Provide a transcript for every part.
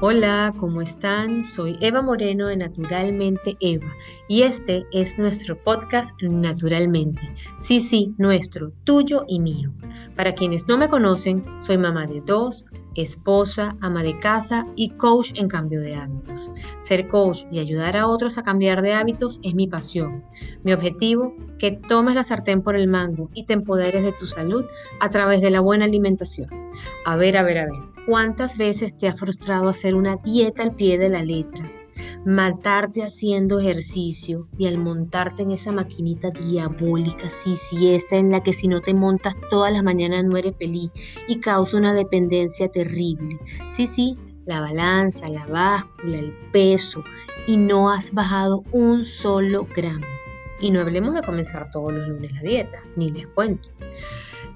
Hola, ¿cómo están? Soy Eva Moreno de Naturalmente Eva y este es nuestro podcast Naturalmente. Sí, sí, nuestro, tuyo y mío. Para quienes no me conocen, soy mamá de dos, esposa, ama de casa y coach en cambio de hábitos. Ser coach y ayudar a otros a cambiar de hábitos es mi pasión. Mi objetivo, que tomes la sartén por el mango y te empoderes de tu salud a través de la buena alimentación. A ver, a ver, a ver. ¿Cuántas veces te ha frustrado hacer una dieta al pie de la letra? Matarte haciendo ejercicio y al montarte en esa maquinita diabólica, sí, sí, esa en la que si no te montas todas las mañanas no eres feliz y causa una dependencia terrible. Sí, sí, la balanza, la báscula, el peso y no has bajado un solo gramo. Y no hablemos de comenzar todos los lunes la dieta, ni les cuento.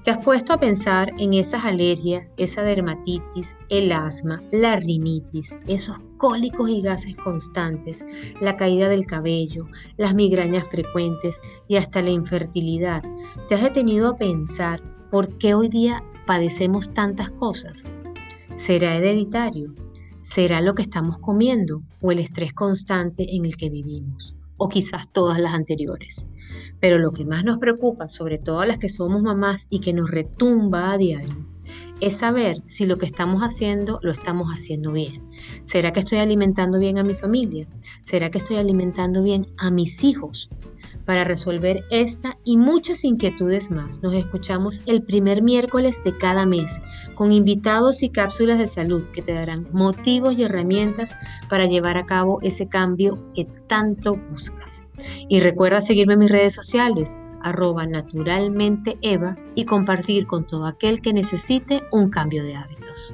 ¿Te has puesto a pensar en esas alergias, esa dermatitis, el asma, la rinitis, esos cólicos y gases constantes, la caída del cabello, las migrañas frecuentes y hasta la infertilidad? ¿Te has detenido a pensar por qué hoy día padecemos tantas cosas? ¿Será hereditario? ¿Será lo que estamos comiendo o el estrés constante en el que vivimos? O quizás todas las anteriores. Pero lo que más nos preocupa, sobre todo a las que somos mamás y que nos retumba a diario, es saber si lo que estamos haciendo lo estamos haciendo bien. ¿Será que estoy alimentando bien a mi familia? ¿Será que estoy alimentando bien a mis hijos? Para resolver esta y muchas inquietudes más, nos escuchamos el primer miércoles de cada mes con invitados y cápsulas de salud que te darán motivos y herramientas para llevar a cabo ese cambio que tanto buscas. Y recuerda seguirme en mis redes sociales, arroba naturalmente Eva, y compartir con todo aquel que necesite un cambio de hábitos.